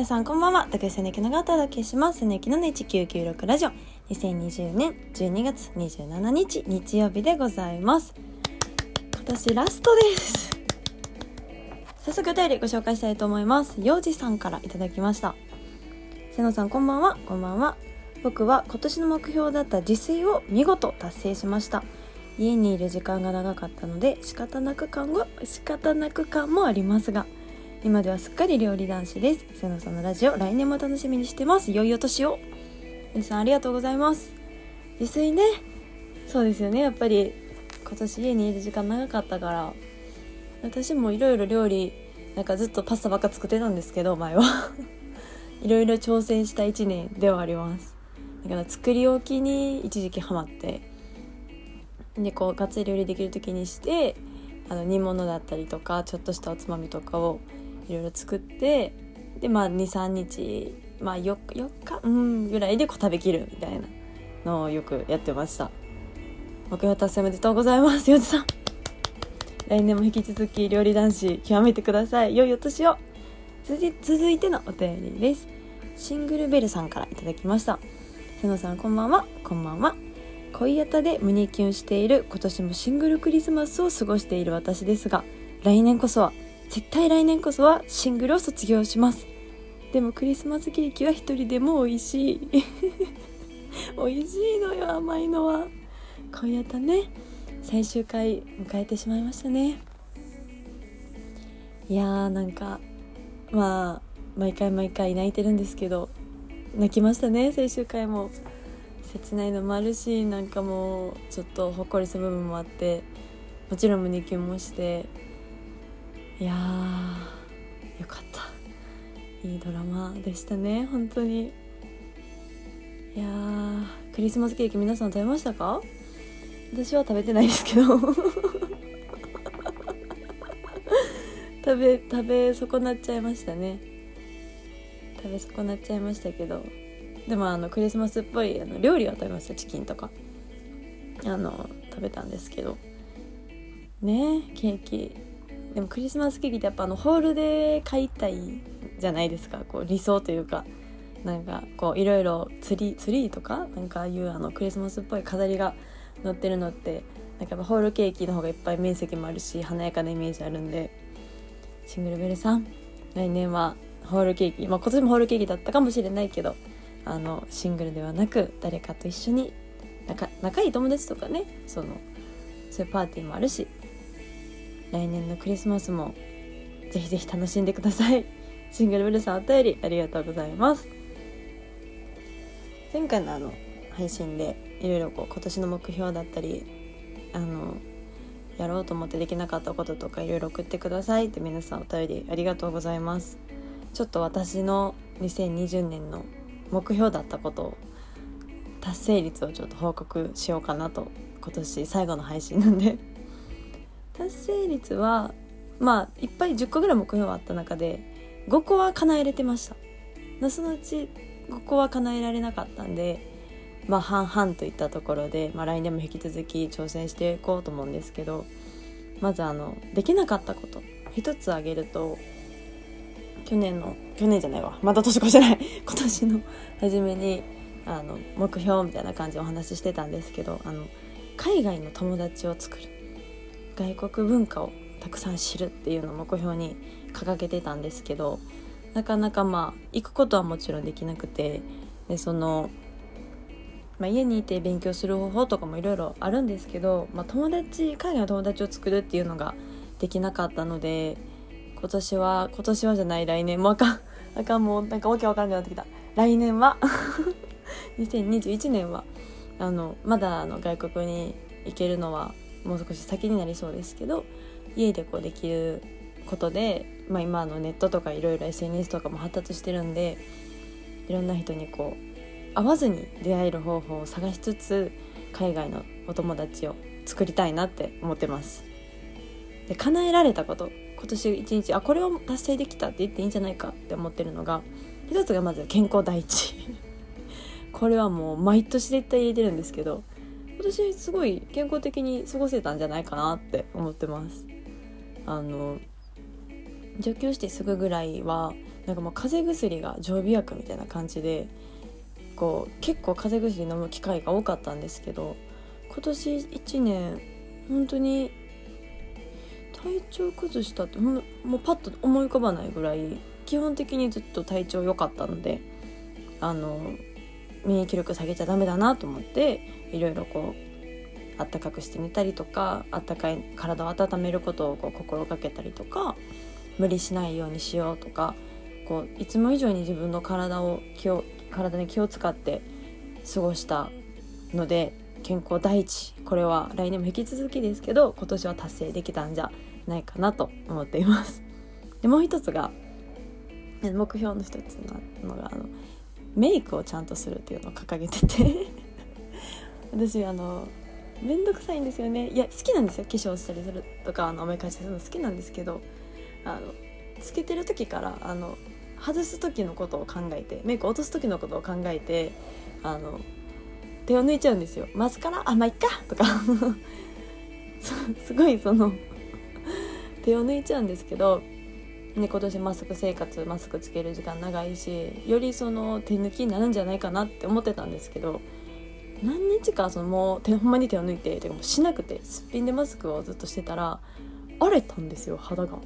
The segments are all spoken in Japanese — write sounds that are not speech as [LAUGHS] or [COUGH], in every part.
皆さんこんばんは。竹内瀬根木のがお届けします。瀬根木の1996ラジオ。2020年12月27日日曜日でございます。今年ラストです。早速お便りご紹介したいと思います。幼児さんからいただきました。瀬野さんこんばんは。こんばんは。僕は今年の目標だった自炊を見事達成しました。家にいる時間が長かったので仕方なく感が仕方なく感もありますが今ではすっかり料理男子です。瀬野さんのラジオ来年も楽しみにしてます。良いお年を。皆さんありがとうございます。自炊ね。そうですよね。やっぱり今年家にいる時間長かったから。私もいろいろ料理なんかずっとパスタばっか作ってたんですけど前は。[LAUGHS] いろいろ挑戦した1年ではあります。だから作り置きに一時期ハマって。でこうがっつり料理できる時にしてあの煮物だったりとかちょっとしたおつまみとかをいろいろ作ってでまあ23日まあ 4, 4日？うんぐらいでこう食べきるみたいなのをよくやってました。目標達成おめでとうございますよじさん。[LAUGHS] 来年も引き続き料理男子極めてください。良いお年を。続いてのお便りです。シングルベルさんからいただきました。瀬野さんこんばんは。こんばんは。恋やたで胸キュンしている今年もシングルクリスマスを過ごしている私ですが来年こそは絶対来年こそはシングルを卒業します。でもクリスマスケーキは一人でも美味しい。[LAUGHS] 美味しいのよ甘いのは。今夜たね最終回迎えてしまいましたね。いやーなんかまあ毎回毎回泣いてるんですけど泣きましたね最終回も。切ないのもあるしなんかもうちょっとほっこりする部分もあってもちろん胸キュンもしていやよかった。いいドラマでしたね本当に。いやクリスマスケーキ皆さん食べましたか？私は食べてないですけど。[LAUGHS] 食べ食べ損なっちゃいましたね。食べ損なっちゃいましたけど。でもあのクリスマスっぽいあの料理は食べましたチキンとか。あの食べたんですけど。ねケーキ。でもクリスマスケーキってやっぱあのホールで買いたいじゃないですか。こう理想というか。なんかこういろいろツリーツリーとか？なんかああいうあのクリスマスっぽい飾りが載ってるのってなんかホールケーキの方がいっぱい面積もあるし華やかなイメージあるんで。シングルベルさん来年はホールケーキ。まあ今年もホールケーキだったかもしれないけどあのシングルではなく誰かと一緒に仲仲いい友達とかね。そのそういうパーティーもあるし。来年のクリスマスもぜひぜひ楽しんでください。[LAUGHS] シングルブルさんお便りありがとうございます。前回のあの配信でいろいろこう今年の目標だったりあのやろうと思ってできなかったこととかいろいろ送ってください。って皆さんお便りありがとうございます。ちょっと私の2020年の目標だったことを達成率をちょっと報告しようかなと今年最後の配信なんで。達成率はまあいっぱい10個ぐらい目標があった中で5個は叶えれてました。そのうち5個は叶えられなかったんでまあ半々といったところで、まあ、来年も引き続き挑戦していこうと思うんですけどまずあのできなかったこと。一つ挙げると去年の去年じゃないわ。また年越しじゃない。[LAUGHS] 今年の初めにあの目標みたいな感じでお話ししてたんですけどあの海外の友達を作る。外国文化をたくさん知るっていうのを目標に掲げてたんですけどなかなかまあ行くことはもちろんできなくてでその、まあ、家にいて勉強する方法とかもいろいろあるんですけど、まあ、友達海外の友達を作るっていうのができなかったので今年は今年はじゃない来年もあかんあかんもうなんかわけわかんなくなってきた。来年は？[LAUGHS] 2021年はあのまだあの外国に行けるのはもう少し先になりそうですけど家でこうできることで、まあ、今のネットとかいろいろ SNS とかも発達してるんでいろんな人にこう会わずに出会える方法を探しつつ海外のお友達を作りたいなって思ってます。で叶えられたこと今年一日あこれを達成できたって言っていいんじゃないかって思ってるのが一つがまず健康第一。これはもう毎年絶対入れてるんですけど今年すごい健康的に過ごせたんじゃないかなって思ってます。あの上京してすぐぐらいはなんかもう風邪薬が常備薬みたいな感じでこう結構風邪薬飲む機会が多かったんですけど今年1年本当に体調崩したってもうパッと思い浮かばないぐらい基本的にずっと体調良かったのであの免疫力下げちゃダメだなと思っていろいろこうあったかくして寝たりとかあったかい体を温めることをこう心がけたりとか無理しないようにしようとかこういつも以上に自分の体を気を体に気を使って過ごしたので健康第一これは来年も引き続きですけど今年は達成できたんじゃないかなと思っています。でもう一つが目標の一つのがあのメイクをちゃんとするっていうのを掲げてて。[LAUGHS] 私あの面倒くさいんですよね。いや好きなんですよ。化粧したりするとかあのおめかしするの好きなんですけど。あのつけてる時からあの外す時のことを考えてメイク落とす時のことを考えてあの手を抜いちゃうんですよ。マスカラ？あまあいっか。とか。[LAUGHS] すごいその手を抜いちゃうんですけど、ね、今年マスク生活マスクつける時間長いしよりその手抜きになるんじゃないかなって思ってたんですけど何日かそのもう手ほんまに手を抜いててかもうしなくてすっぴんでマスクをずっとしてたら荒れたんですよ肌が。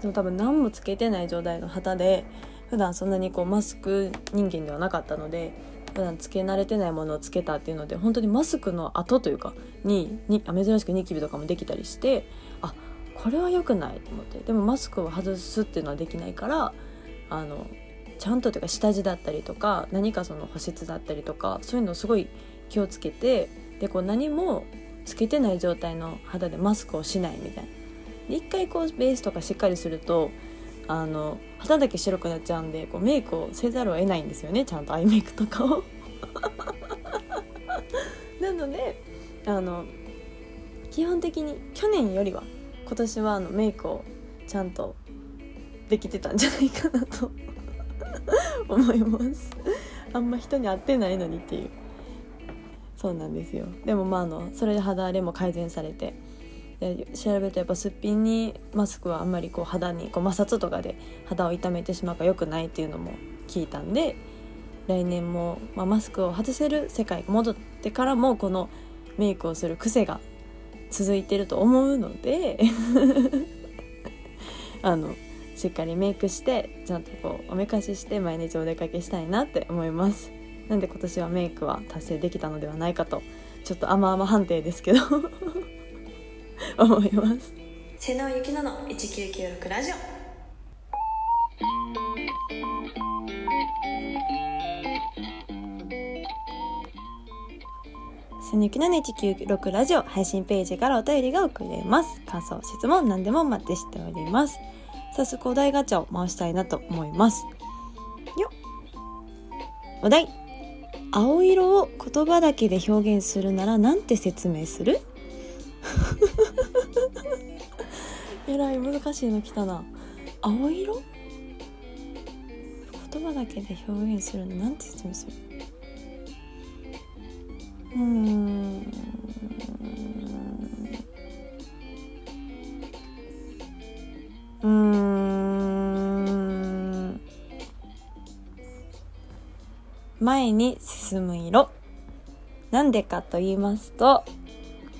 でも多分何もつけてない状態の肌で普段そんなにこうマスク人間ではなかったので普段つけ慣れてないものをつけたっていうので本当にマスクの後というかにに珍しくニキビとかもできたりしてこれは良くないと思って。でもマスクを外すっていうのはできないからあのちゃんとというか下地だったりとか何かその保湿だったりとかそういうのをすごい気をつけてでこう何もつけてない状態の肌でマスクをしないみたいな。一回こうベースとかしっかりするとあの肌だけ白くなっちゃうんでこうメイクをせざるを得ないんですよね。ちゃんとアイメイクとかを。[LAUGHS] なのであの基本的に去年よりは今年はあのメイクをちゃんとできてたんじゃないかなと思います。あんま人に会ってないのにっていう。そうなんですよ。でもまああのそれで肌荒れも改善されてで調べるとやっぱすっぴんにマスクはあんまりこう肌にこう摩擦とかで肌を痛めてしまうから良くないっていうのも聞いたんで来年も、まあ、マスクを外せる世界が戻ってからもこのメイクをする癖が続いてると思うので [LAUGHS] あのしっかりメイクしてちゃんとこうおめかしして毎日お出かけしたいなって思います。なんで今年はメイクは達成できたのではないかとちょっと甘々判定ですけど [LAUGHS] 思います。瀬能ゆきのの1996ラジオ。瀬野ゆきのの196ラジオ配信ページからお便りが送れます。感想質問何でも待ってしております。早速お題ガチャを回したいなと思います。よお題。青色を言葉だけで表現するなら何て説明する？[LAUGHS] えらい難しいの来たな。青色？言葉だけで表現するのなんて説明する？うん。うん。前に進む色。なんでかと言いますと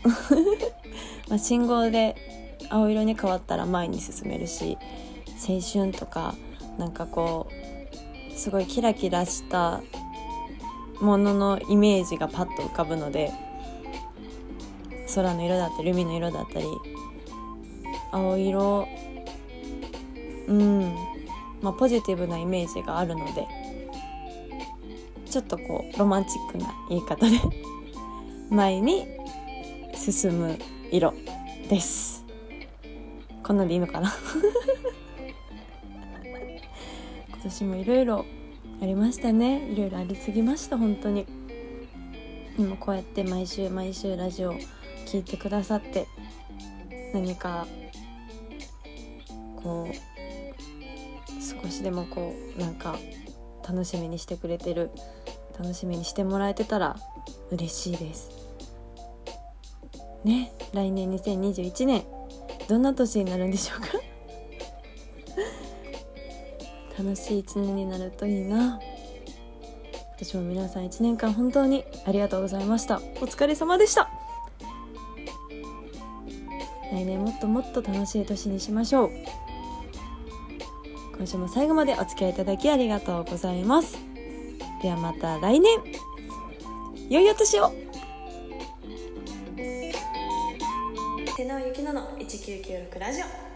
[LAUGHS] まあ信号で青色に変わったら前に進めるし青春とかなんかこうすごいキラキラしたもののイメージがパッと浮かぶので空の色だったり海の色だったり青色うんまあポジティブなイメージがあるのでちょっとこうロマンチックな言い方で [LAUGHS] 前に進む色です。こんなんでいいのかな？[LAUGHS] 今年もいろいろありましたね。いろいろありすぎました本当に。でもこうやって毎週毎週ラジオ聴いてくださって何かこう少しでもこうなんか楽しみにしてくれてる楽しみにしてもらえてたら嬉しいです。ね来年2021年どんな年になるんでしょうか？楽しい一年になるといいな。私も皆さん1年間本当にありがとうございました。お疲れ様でした。来年もっともっと楽しい年にしましょう。今週も最後までお付き合いいただきありがとうございます。ではまた来年。良いお年を。手直ゆきのの1996ラジオ。